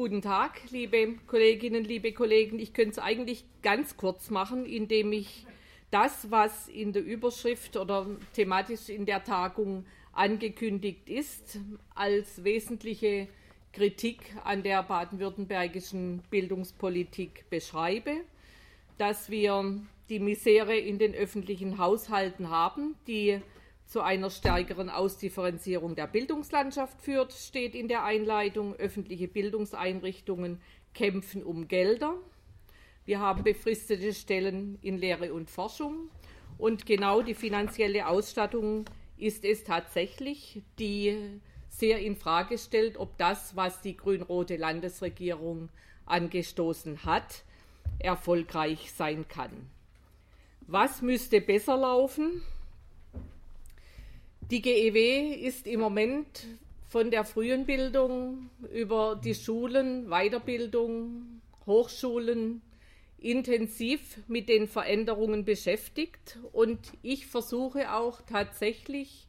Guten Tag, liebe Kolleginnen, liebe Kollegen. Ich könnte es eigentlich ganz kurz machen, indem ich das, was in der Überschrift oder thematisch in der Tagung angekündigt ist, als wesentliche Kritik an der baden-württembergischen Bildungspolitik beschreibe, dass wir die Misere in den öffentlichen Haushalten haben, die zu einer stärkeren Ausdifferenzierung der Bildungslandschaft führt, steht in der Einleitung. Öffentliche Bildungseinrichtungen kämpfen um Gelder. Wir haben befristete Stellen in Lehre und Forschung. Und genau die finanzielle Ausstattung ist es tatsächlich, die sehr in Frage stellt, ob das, was die grün-rote Landesregierung angestoßen hat, erfolgreich sein kann. Was müsste besser laufen? Die GEW ist im Moment von der frühen Bildung über die Schulen, Weiterbildung, Hochschulen intensiv mit den Veränderungen beschäftigt und ich versuche auch tatsächlich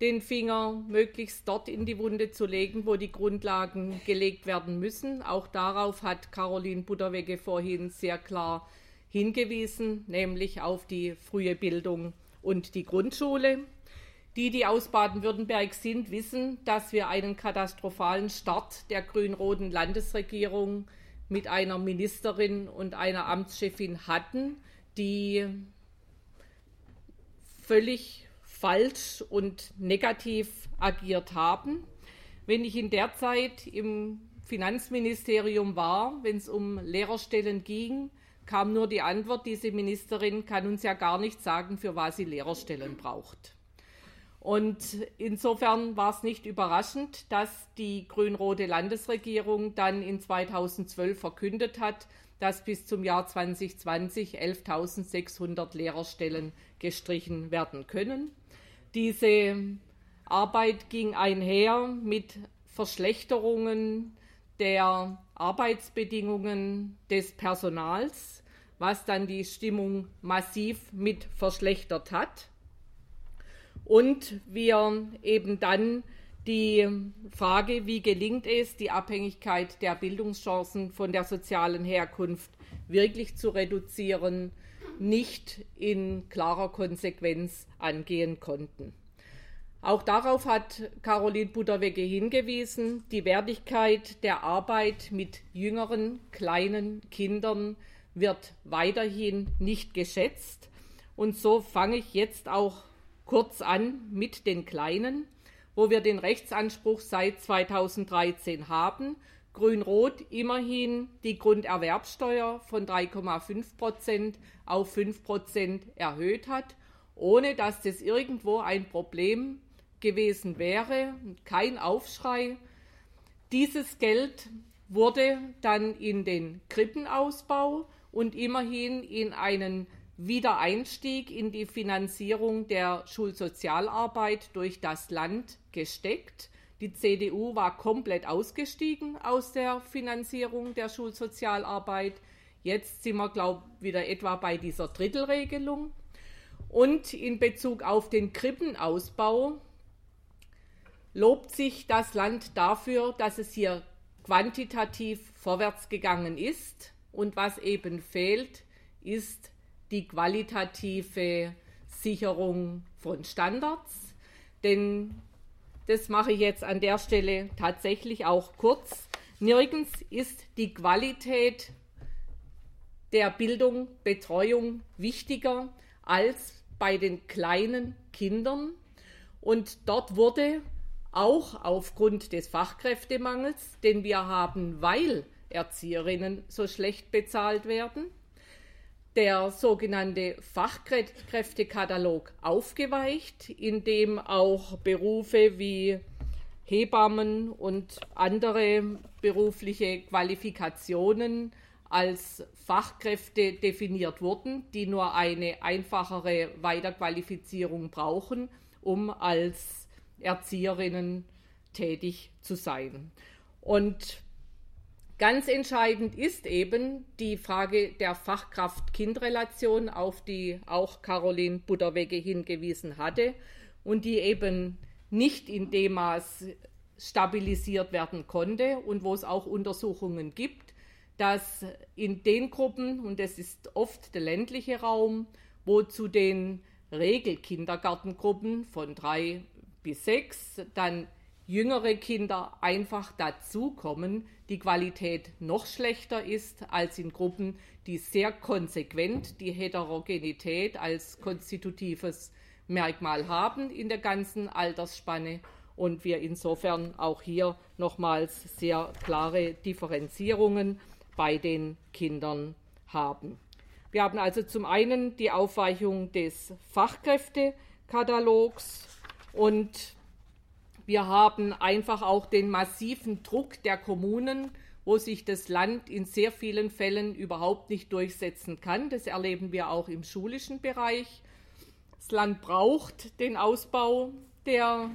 den Finger möglichst dort in die Wunde zu legen, wo die Grundlagen gelegt werden müssen. Auch darauf hat Caroline Butterwegge vorhin sehr klar hingewiesen, nämlich auf die frühe Bildung und die Grundschule. Die, die aus Baden-Württemberg sind, wissen, dass wir einen katastrophalen Start der grün-roten Landesregierung mit einer Ministerin und einer Amtschefin hatten, die völlig falsch und negativ agiert haben. Wenn ich in der Zeit im Finanzministerium war, wenn es um Lehrerstellen ging, kam nur die Antwort, diese Ministerin kann uns ja gar nicht sagen, für was sie Lehrerstellen braucht. Und insofern war es nicht überraschend, dass die grün-rote Landesregierung dann in 2012 verkündet hat, dass bis zum Jahr 2020 11.600 Lehrerstellen gestrichen werden können. Diese Arbeit ging einher mit Verschlechterungen der Arbeitsbedingungen des Personals, was dann die Stimmung massiv mit verschlechtert hat und wir eben dann die Frage, wie gelingt es, die Abhängigkeit der Bildungschancen von der sozialen Herkunft wirklich zu reduzieren, nicht in klarer Konsequenz angehen konnten. Auch darauf hat Caroline Butterwegge hingewiesen, die Wertigkeit der Arbeit mit jüngeren, kleinen Kindern wird weiterhin nicht geschätzt. Und so fange ich jetzt auch kurz an mit den Kleinen, wo wir den Rechtsanspruch seit 2013 haben. Grün-Rot immerhin die Grunderwerbsteuer von 3,5 Prozent auf 5 Prozent erhöht hat, ohne dass das irgendwo ein Problem gewesen wäre, kein Aufschrei. Dieses Geld wurde dann in den Krippenausbau und immerhin in einen Wiedereinstieg in die Finanzierung der Schulsozialarbeit durch das Land gesteckt. Die CDU war komplett ausgestiegen aus der Finanzierung der Schulsozialarbeit. Jetzt sind wir, glaube ich, wieder etwa bei dieser Drittelregelung. Und in Bezug auf den Krippenausbau lobt sich das Land dafür, dass es hier quantitativ vorwärts gegangen ist. Und was eben fehlt, ist die qualitative Sicherung von Standards. Denn das mache ich jetzt an der Stelle tatsächlich auch kurz. Nirgends ist die Qualität der Bildung, Betreuung wichtiger als bei den kleinen Kindern. Und dort wurde auch aufgrund des Fachkräftemangels, den wir haben, weil Erzieherinnen so schlecht bezahlt werden, der sogenannte Fachkräftekatalog aufgeweicht, in dem auch Berufe wie Hebammen und andere berufliche Qualifikationen als Fachkräfte definiert wurden, die nur eine einfachere Weiterqualifizierung brauchen, um als Erzieherinnen tätig zu sein. Und Ganz entscheidend ist eben die Frage der Fachkraft-Kind-Relation, auf die auch Caroline Butterwegge hingewiesen hatte und die eben nicht in dem Maß stabilisiert werden konnte und wo es auch Untersuchungen gibt, dass in den Gruppen, und das ist oft der ländliche Raum, wo zu den Regelkindergartengruppen von drei bis sechs dann jüngere Kinder einfach dazukommen, die Qualität noch schlechter ist als in Gruppen, die sehr konsequent die Heterogenität als konstitutives Merkmal haben in der ganzen Altersspanne und wir insofern auch hier nochmals sehr klare Differenzierungen bei den Kindern haben. Wir haben also zum einen die Aufweichung des Fachkräftekatalogs und wir haben einfach auch den massiven Druck der Kommunen, wo sich das Land in sehr vielen Fällen überhaupt nicht durchsetzen kann. Das erleben wir auch im schulischen Bereich. Das Land braucht den Ausbau der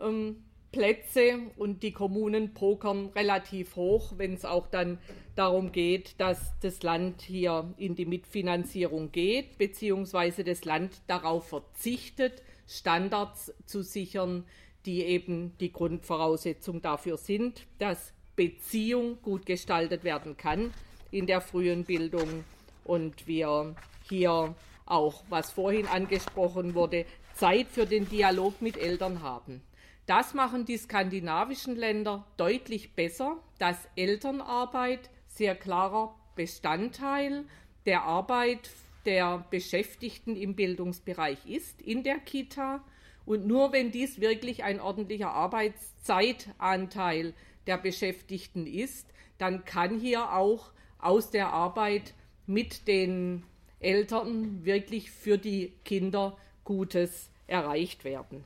ähm, Plätze und die Kommunen pokern relativ hoch, wenn es auch dann darum geht, dass das Land hier in die Mitfinanzierung geht, beziehungsweise das Land darauf verzichtet, Standards zu sichern, die eben die Grundvoraussetzung dafür sind, dass Beziehung gut gestaltet werden kann in der frühen Bildung und wir hier auch, was vorhin angesprochen wurde, Zeit für den Dialog mit Eltern haben. Das machen die skandinavischen Länder deutlich besser, dass Elternarbeit sehr klarer Bestandteil der Arbeit der Beschäftigten im Bildungsbereich ist in der Kita und nur wenn dies wirklich ein ordentlicher Arbeitszeitanteil der Beschäftigten ist, dann kann hier auch aus der Arbeit mit den Eltern wirklich für die Kinder Gutes erreicht werden.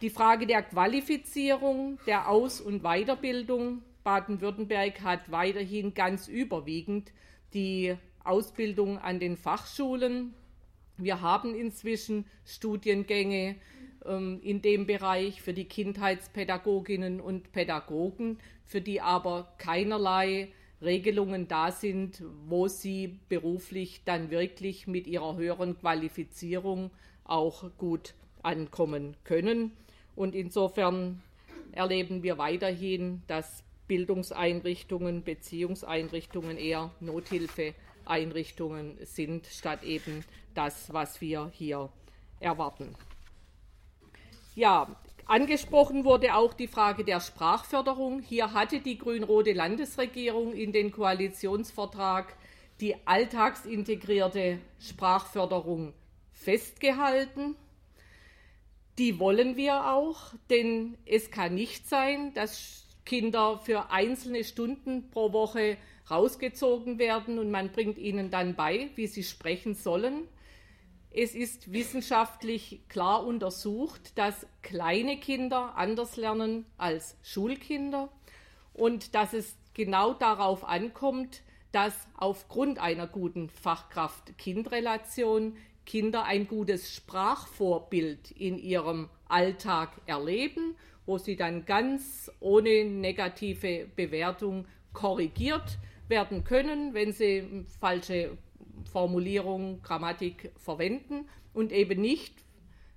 Die Frage der Qualifizierung, der Aus- und Weiterbildung. Baden-Württemberg hat weiterhin ganz überwiegend die Ausbildung an den Fachschulen. Wir haben inzwischen Studiengänge in dem Bereich für die Kindheitspädagoginnen und Pädagogen, für die aber keinerlei Regelungen da sind, wo sie beruflich dann wirklich mit ihrer höheren Qualifizierung auch gut ankommen können. Und insofern erleben wir weiterhin, dass Bildungseinrichtungen, Beziehungseinrichtungen eher Nothilfeeinrichtungen sind, statt eben das, was wir hier erwarten. Ja, angesprochen wurde auch die Frage der Sprachförderung. Hier hatte die grün-rote Landesregierung in den Koalitionsvertrag die alltagsintegrierte Sprachförderung festgehalten. Die wollen wir auch, denn es kann nicht sein, dass Kinder für einzelne Stunden pro Woche rausgezogen werden und man bringt ihnen dann bei, wie sie sprechen sollen. Es ist wissenschaftlich klar untersucht, dass kleine Kinder anders lernen als Schulkinder und dass es genau darauf ankommt, dass aufgrund einer guten Fachkraft-Kind-Relation Kinder ein gutes Sprachvorbild in ihrem Alltag erleben, wo sie dann ganz ohne negative Bewertung korrigiert werden können, wenn sie falsche Formulierung, Grammatik verwenden und eben nicht,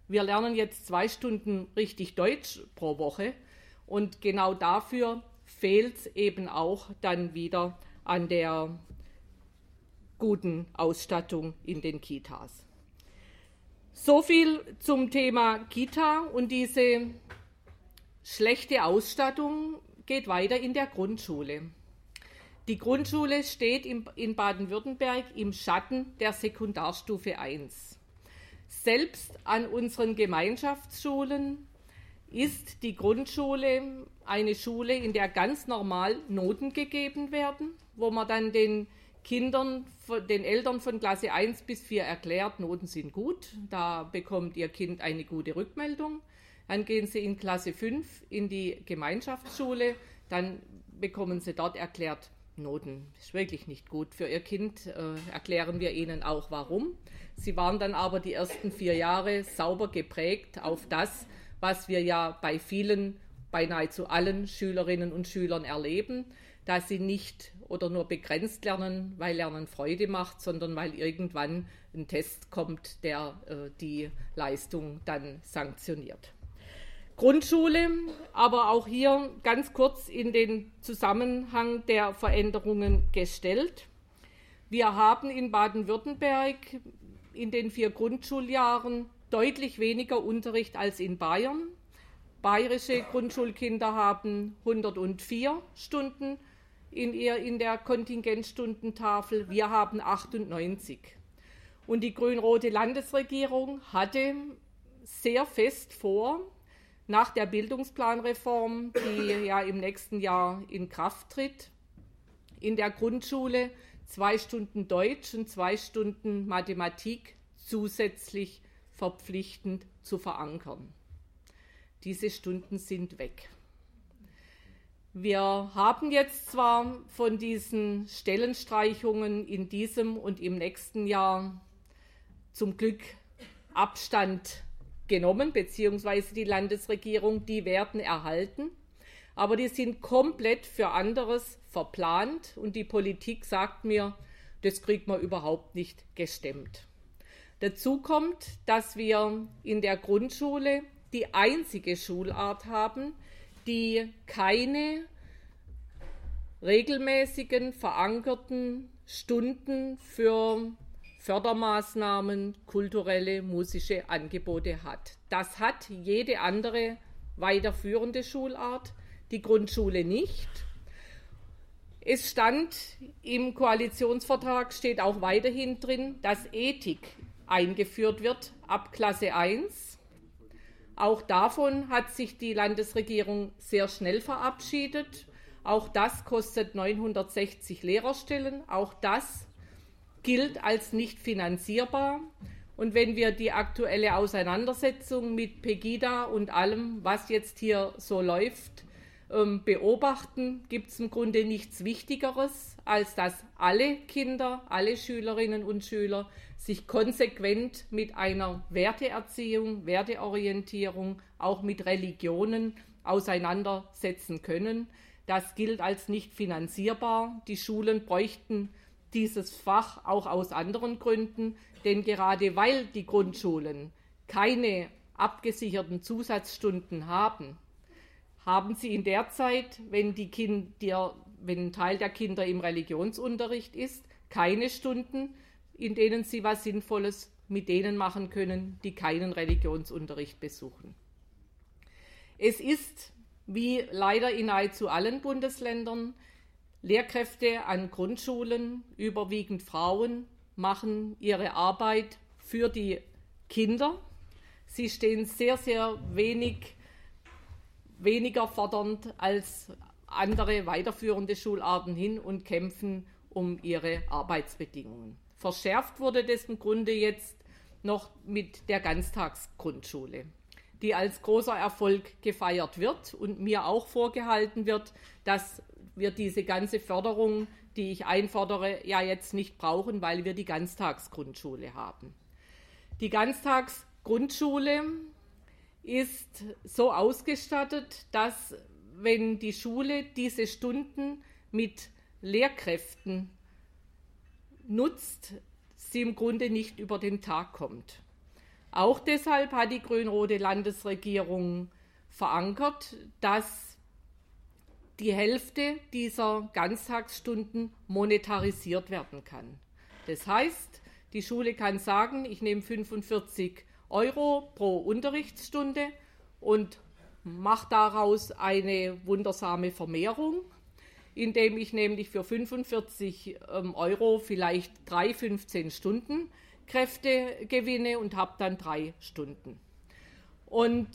wir lernen jetzt zwei Stunden richtig Deutsch pro Woche und genau dafür fehlt es eben auch dann wieder an der guten Ausstattung in den Kitas. So viel zum Thema Kita und diese schlechte Ausstattung geht weiter in der Grundschule. Die Grundschule steht in Baden-Württemberg im Schatten der Sekundarstufe 1. Selbst an unseren Gemeinschaftsschulen ist die Grundschule eine Schule, in der ganz normal Noten gegeben werden, wo man dann den Kindern, den Eltern von Klasse 1 bis 4 erklärt, Noten sind gut, da bekommt ihr Kind eine gute Rückmeldung. Dann gehen sie in Klasse 5 in die Gemeinschaftsschule, dann bekommen sie dort erklärt, Noten ist wirklich nicht gut für ihr Kind, äh, erklären wir ihnen auch warum. Sie waren dann aber die ersten vier Jahre sauber geprägt auf das, was wir ja bei vielen, bei nahezu allen Schülerinnen und Schülern erleben, dass sie nicht oder nur begrenzt lernen, weil Lernen Freude macht, sondern weil irgendwann ein Test kommt, der äh, die Leistung dann sanktioniert. Grundschule, aber auch hier ganz kurz in den Zusammenhang der Veränderungen gestellt. Wir haben in Baden-Württemberg in den vier Grundschuljahren deutlich weniger Unterricht als in Bayern. Bayerische Grundschulkinder haben 104 Stunden in, ihr, in der Kontingentstundentafel, wir haben 98. Und die grün-rote Landesregierung hatte sehr fest vor, nach der Bildungsplanreform, die ja im nächsten Jahr in Kraft tritt, in der Grundschule zwei Stunden Deutsch und zwei Stunden Mathematik zusätzlich verpflichtend zu verankern. Diese Stunden sind weg. Wir haben jetzt zwar von diesen Stellenstreichungen in diesem und im nächsten Jahr zum Glück Abstand genommen, beziehungsweise die Landesregierung, die werden erhalten. Aber die sind komplett für anderes verplant und die Politik sagt mir, das kriegt man überhaupt nicht gestemmt. Dazu kommt, dass wir in der Grundschule die einzige Schulart haben, die keine regelmäßigen verankerten Stunden für Fördermaßnahmen, kulturelle, musische Angebote hat. Das hat jede andere weiterführende Schulart, die Grundschule nicht. Es stand im Koalitionsvertrag, steht auch weiterhin drin, dass Ethik eingeführt wird ab Klasse 1. Auch davon hat sich die Landesregierung sehr schnell verabschiedet. Auch das kostet 960 Lehrerstellen. Auch das gilt als nicht finanzierbar. Und wenn wir die aktuelle Auseinandersetzung mit Pegida und allem, was jetzt hier so läuft, ähm, beobachten, gibt es im Grunde nichts Wichtigeres, als dass alle Kinder, alle Schülerinnen und Schüler sich konsequent mit einer Werteerziehung, Werteorientierung, auch mit Religionen auseinandersetzen können. Das gilt als nicht finanzierbar. Die Schulen bräuchten dieses Fach auch aus anderen Gründen, denn gerade weil die Grundschulen keine abgesicherten Zusatzstunden haben, haben sie in der Zeit, wenn, die Kinder, wenn ein Teil der Kinder im Religionsunterricht ist, keine Stunden, in denen sie was Sinnvolles mit denen machen können, die keinen Religionsunterricht besuchen. Es ist, wie leider in nahezu allen Bundesländern, Lehrkräfte an Grundschulen, überwiegend Frauen, machen ihre Arbeit für die Kinder. Sie stehen sehr, sehr wenig, weniger fordernd als andere weiterführende Schularten hin und kämpfen um ihre Arbeitsbedingungen. Verschärft wurde das im Grunde jetzt noch mit der Ganztagsgrundschule, die als großer Erfolg gefeiert wird und mir auch vorgehalten wird, dass wir diese ganze Förderung, die ich einfordere, ja jetzt nicht brauchen, weil wir die Ganztagsgrundschule haben. Die Ganztagsgrundschule ist so ausgestattet, dass wenn die Schule diese Stunden mit Lehrkräften nutzt, sie im Grunde nicht über den Tag kommt. Auch deshalb hat die grün-rote Landesregierung verankert, dass die Hälfte dieser Ganztagsstunden monetarisiert werden kann. Das heißt, die Schule kann sagen, ich nehme 45 Euro pro Unterrichtsstunde und mache daraus eine wundersame Vermehrung, indem ich nämlich für 45 ähm, Euro vielleicht drei 15 Stunden Kräfte gewinne und habe dann drei Stunden. Und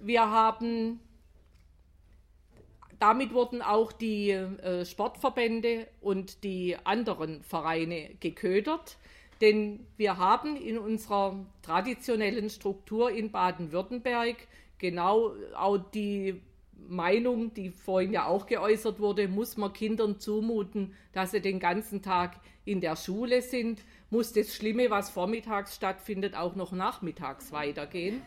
wir haben damit wurden auch die äh, Sportverbände und die anderen Vereine geködert, denn wir haben in unserer traditionellen Struktur in Baden-Württemberg genau auch die Meinung, die vorhin ja auch geäußert wurde, muss man Kindern zumuten, dass sie den ganzen Tag in der Schule sind, muss das Schlimme, was vormittags stattfindet, auch noch nachmittags weitergehen.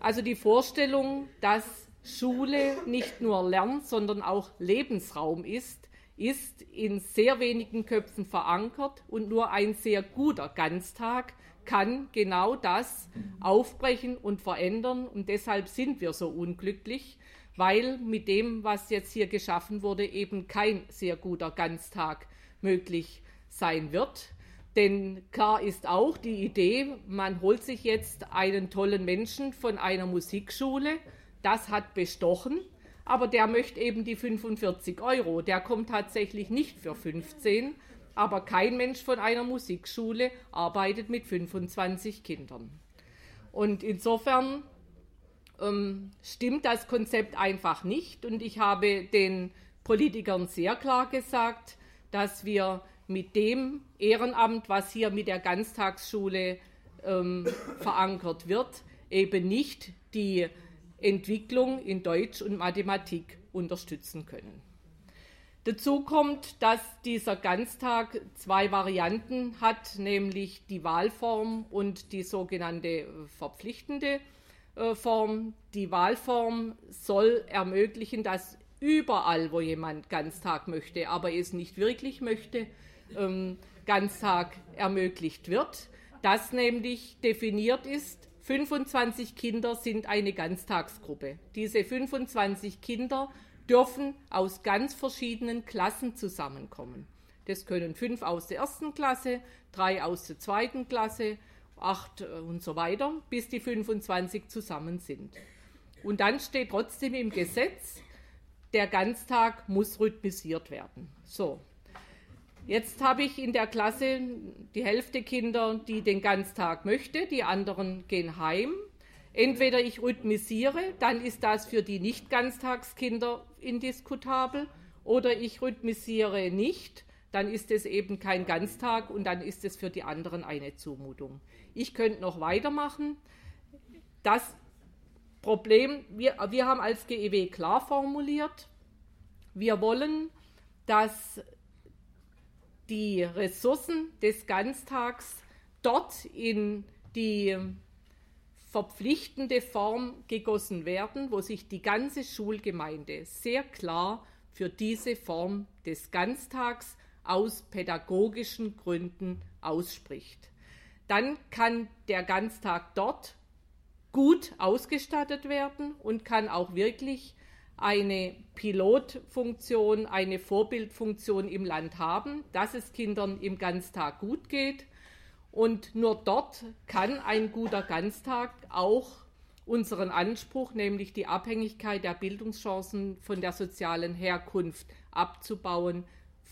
Also die Vorstellung, dass Schule nicht nur Lern, sondern auch Lebensraum ist, ist in sehr wenigen Köpfen verankert und nur ein sehr guter Ganztag kann genau das aufbrechen und verändern. Und deshalb sind wir so unglücklich, weil mit dem, was jetzt hier geschaffen wurde, eben kein sehr guter Ganztag möglich sein wird. Denn klar ist auch die Idee, man holt sich jetzt einen tollen Menschen von einer Musikschule, das hat bestochen, aber der möchte eben die 45 Euro. Der kommt tatsächlich nicht für 15, aber kein Mensch von einer Musikschule arbeitet mit 25 Kindern. Und insofern ähm, stimmt das Konzept einfach nicht. Und ich habe den Politikern sehr klar gesagt, dass wir mit dem Ehrenamt, was hier mit der Ganztagsschule ähm, verankert wird, eben nicht die Entwicklung in Deutsch und Mathematik unterstützen können. Dazu kommt, dass dieser Ganztag zwei Varianten hat, nämlich die Wahlform und die sogenannte äh, verpflichtende äh, Form. Die Wahlform soll ermöglichen, dass überall, wo jemand Ganztag möchte, aber es nicht wirklich möchte, ähm, Ganztag ermöglicht wird. Das nämlich definiert ist, 25 Kinder sind eine Ganztagsgruppe. Diese 25 Kinder dürfen aus ganz verschiedenen Klassen zusammenkommen. Das können fünf aus der ersten Klasse, drei aus der zweiten Klasse, acht äh, und so weiter, bis die 25 zusammen sind. Und dann steht trotzdem im Gesetz, der Ganztag muss rhythmisiert werden. So. Jetzt habe ich in der Klasse die Hälfte Kinder, die den Ganztag möchte, die anderen gehen heim. Entweder ich rhythmisiere, dann ist das für die Nicht-Ganztagskinder indiskutabel, oder ich rhythmisiere nicht, dann ist es eben kein Ganztag und dann ist es für die anderen eine Zumutung. Ich könnte noch weitermachen. Das Problem, wir, wir haben als GEW klar formuliert, wir wollen, dass die Ressourcen des Ganztags dort in die verpflichtende Form gegossen werden, wo sich die ganze Schulgemeinde sehr klar für diese Form des Ganztags aus pädagogischen Gründen ausspricht. Dann kann der Ganztag dort gut ausgestattet werden und kann auch wirklich eine Pilotfunktion, eine Vorbildfunktion im Land haben, dass es Kindern im Ganztag gut geht. Und nur dort kann ein guter Ganztag auch unseren Anspruch, nämlich die Abhängigkeit der Bildungschancen von der sozialen Herkunft abzubauen,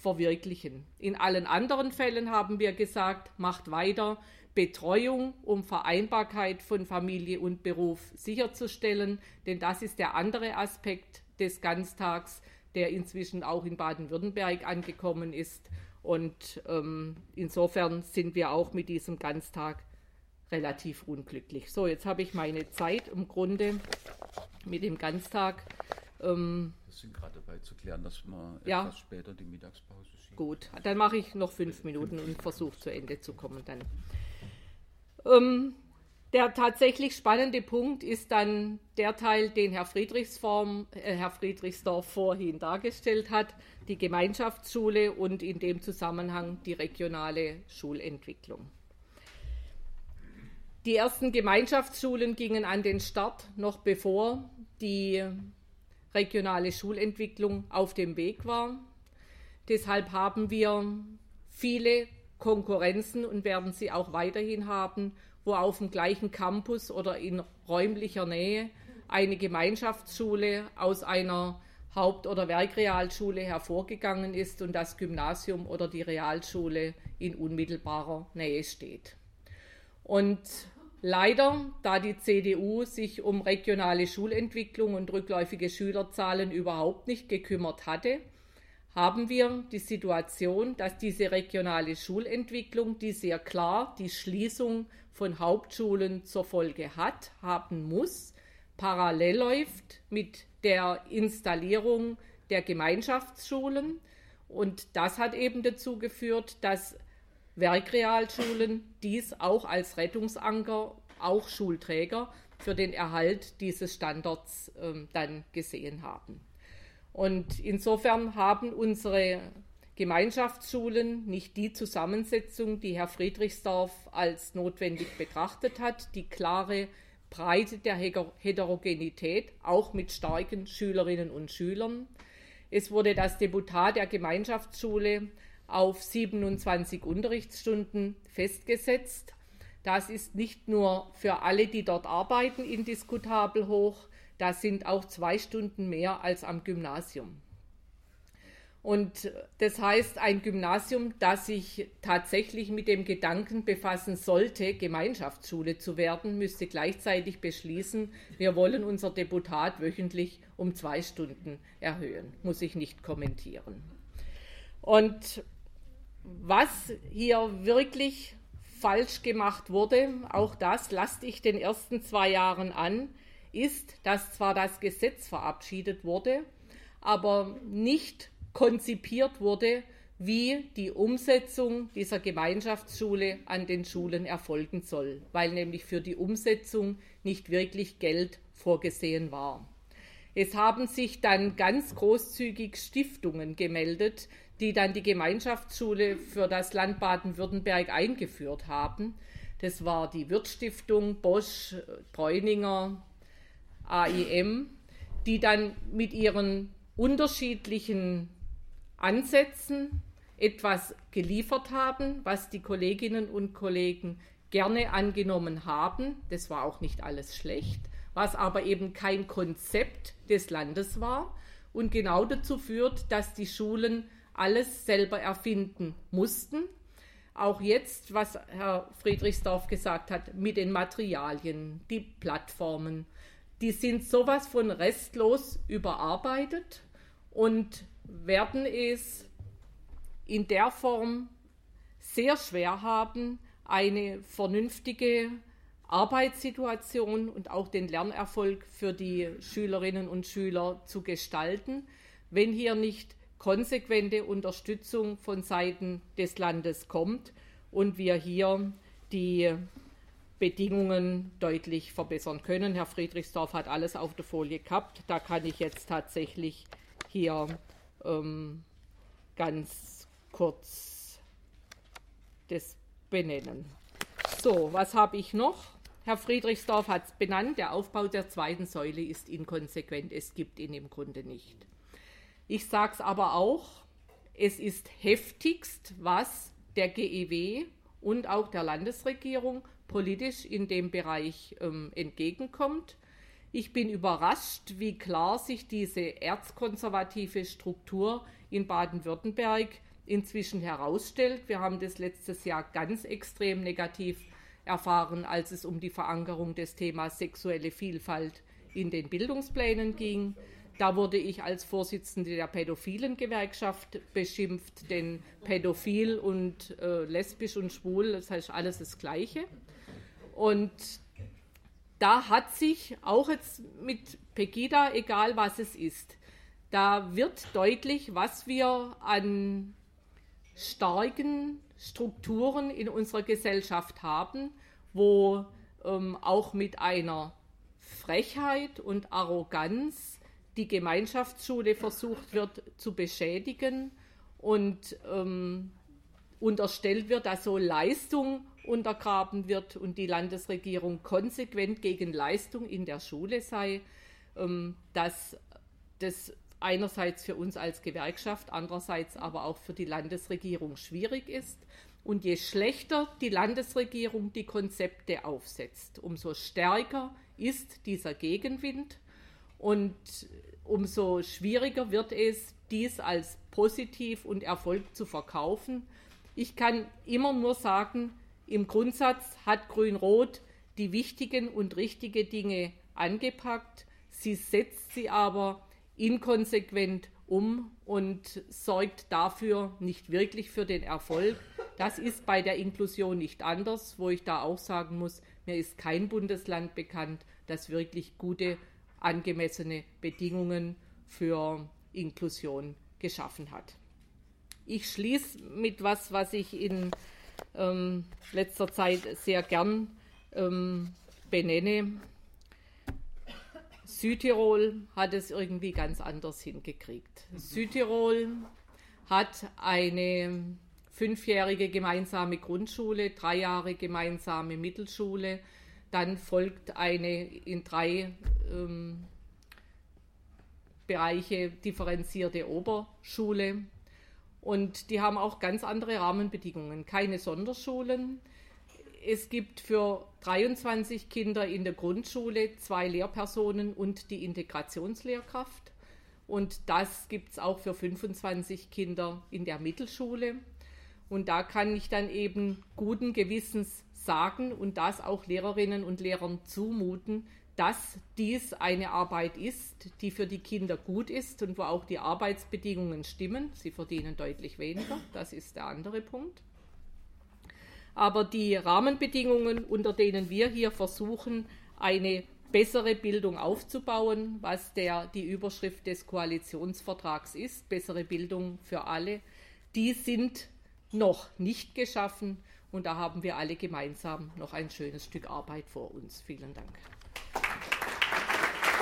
verwirklichen. In allen anderen Fällen haben wir gesagt, macht weiter Betreuung, um Vereinbarkeit von Familie und Beruf sicherzustellen, denn das ist der andere Aspekt des Ganztags, der inzwischen auch in Baden-Württemberg angekommen ist und ähm, insofern sind wir auch mit diesem Ganztag relativ unglücklich. So, jetzt habe ich meine Zeit im Grunde mit dem Ganztag. Ähm, wir sind gerade dabei zu klären, dass wir ja, etwas später die Mittagspause schieben. Gut, dann mache ich noch fünf Minuten und versuche zu Ende zu kommen dann. Ähm, der tatsächlich spannende Punkt ist dann der Teil, den Herr, Friedrichsform, äh, Herr Friedrichsdorf vorhin dargestellt hat, die Gemeinschaftsschule und in dem Zusammenhang die regionale Schulentwicklung. Die ersten Gemeinschaftsschulen gingen an den Start, noch bevor die regionale Schulentwicklung auf dem Weg war. Deshalb haben wir viele Konkurrenzen und werden sie auch weiterhin haben wo auf dem gleichen Campus oder in räumlicher Nähe eine Gemeinschaftsschule aus einer Haupt- oder Werkrealschule hervorgegangen ist und das Gymnasium oder die Realschule in unmittelbarer Nähe steht. Und leider, da die CDU sich um regionale Schulentwicklung und rückläufige Schülerzahlen überhaupt nicht gekümmert hatte, haben wir die Situation, dass diese regionale Schulentwicklung, die sehr klar die Schließung von Hauptschulen zur Folge hat, haben muss, parallel läuft mit der Installierung der Gemeinschaftsschulen. Und das hat eben dazu geführt, dass Werkrealschulen dies auch als Rettungsanker, auch Schulträger für den Erhalt dieses Standorts äh, dann gesehen haben. Und insofern haben unsere Gemeinschaftsschulen nicht die Zusammensetzung, die Herr Friedrichsdorf als notwendig betrachtet hat, die klare Breite der Heterogenität, auch mit starken Schülerinnen und Schülern. Es wurde das Deputat der Gemeinschaftsschule auf 27 Unterrichtsstunden festgesetzt. Das ist nicht nur für alle, die dort arbeiten, indiskutabel hoch, das sind auch zwei Stunden mehr als am Gymnasium. Und das heißt, ein Gymnasium, das sich tatsächlich mit dem Gedanken befassen sollte, Gemeinschaftsschule zu werden, müsste gleichzeitig beschließen, wir wollen unser Deputat wöchentlich um zwei Stunden erhöhen. Muss ich nicht kommentieren. Und was hier wirklich falsch gemacht wurde, auch das laste ich den ersten zwei Jahren an, ist, dass zwar das Gesetz verabschiedet wurde, aber nicht konzipiert wurde, wie die Umsetzung dieser Gemeinschaftsschule an den Schulen erfolgen soll, weil nämlich für die Umsetzung nicht wirklich Geld vorgesehen war. Es haben sich dann ganz großzügig Stiftungen gemeldet, die dann die Gemeinschaftsschule für das Land Baden-Württemberg eingeführt haben. Das war die Wirtstiftung, Bosch, Bräuninger, AIM, die dann mit ihren unterschiedlichen Ansätzen etwas geliefert haben, was die Kolleginnen und Kollegen gerne angenommen haben. Das war auch nicht alles schlecht, was aber eben kein Konzept des Landes war und genau dazu führt, dass die Schulen alles selber erfinden mussten. Auch jetzt, was Herr Friedrichsdorf gesagt hat, mit den Materialien, die Plattformen, die sind sowas von restlos überarbeitet und werden es in der Form sehr schwer haben, eine vernünftige Arbeitssituation und auch den Lernerfolg für die Schülerinnen und Schüler zu gestalten, wenn hier nicht konsequente Unterstützung von Seiten des Landes kommt und wir hier die Bedingungen deutlich verbessern können. Herr Friedrichsdorf hat alles auf der Folie gehabt. Da kann ich jetzt tatsächlich hier ähm, ganz kurz das benennen. So, was habe ich noch? Herr Friedrichsdorf hat es benannt, der Aufbau der zweiten Säule ist inkonsequent. Es gibt ihn im Grunde nicht. Ich sage es aber auch, es ist heftigst, was der GEW und auch der Landesregierung politisch in dem Bereich ähm, entgegenkommt. Ich bin überrascht, wie klar sich diese erzkonservative Struktur in Baden-Württemberg inzwischen herausstellt. Wir haben das letztes Jahr ganz extrem negativ erfahren, als es um die Verankerung des Themas sexuelle Vielfalt in den Bildungsplänen ging. Da wurde ich als Vorsitzende der pädophilen Gewerkschaft beschimpft, denn pädophil und äh, lesbisch und schwul, das heißt alles das Gleiche. Und da hat sich auch jetzt mit Pegida, egal was es ist, da wird deutlich, was wir an starken Strukturen in unserer Gesellschaft haben, wo ähm, auch mit einer Frechheit und Arroganz die Gemeinschaftsschule versucht wird zu beschädigen und ähm, unterstellt wird, dass so Leistung untergraben wird und die Landesregierung konsequent gegen Leistung in der Schule sei, ähm, dass das einerseits für uns als Gewerkschaft, andererseits aber auch für die Landesregierung schwierig ist. Und je schlechter die Landesregierung die Konzepte aufsetzt, umso stärker ist dieser Gegenwind und umso schwieriger wird es, dies als positiv und Erfolg zu verkaufen. Ich kann immer nur sagen, im Grundsatz hat Grün-Rot die wichtigen und richtigen Dinge angepackt. Sie setzt sie aber inkonsequent um und sorgt dafür nicht wirklich für den Erfolg. Das ist bei der Inklusion nicht anders, wo ich da auch sagen muss, mir ist kein Bundesland bekannt, das wirklich gute, angemessene Bedingungen für Inklusion geschaffen hat. Ich schließe mit was, was ich in ähm, letzter Zeit sehr gern ähm, benenne. Südtirol hat es irgendwie ganz anders hingekriegt. Südtirol hat eine fünfjährige gemeinsame Grundschule, drei Jahre gemeinsame Mittelschule, dann folgt eine in drei ähm, Bereiche differenzierte Oberschule. Und die haben auch ganz andere Rahmenbedingungen. Keine Sonderschulen. Es gibt für 23 Kinder in der Grundschule zwei Lehrpersonen und die Integrationslehrkraft. Und das gibt es auch für 25 Kinder in der Mittelschule. Und da kann ich dann eben guten Gewissens sagen und das auch Lehrerinnen und Lehrern zumuten, dass dies eine Arbeit ist, die für die Kinder gut ist und wo auch die Arbeitsbedingungen stimmen. Sie verdienen deutlich weniger, das ist der andere Punkt. Aber die Rahmenbedingungen, unter denen wir hier versuchen, eine bessere Bildung aufzubauen, was der, die Überschrift des Koalitionsvertrags ist, bessere Bildung für alle, die sind noch nicht geschaffen und da haben wir alle gemeinsam noch ein schönes Stück Arbeit vor uns. Vielen Dank.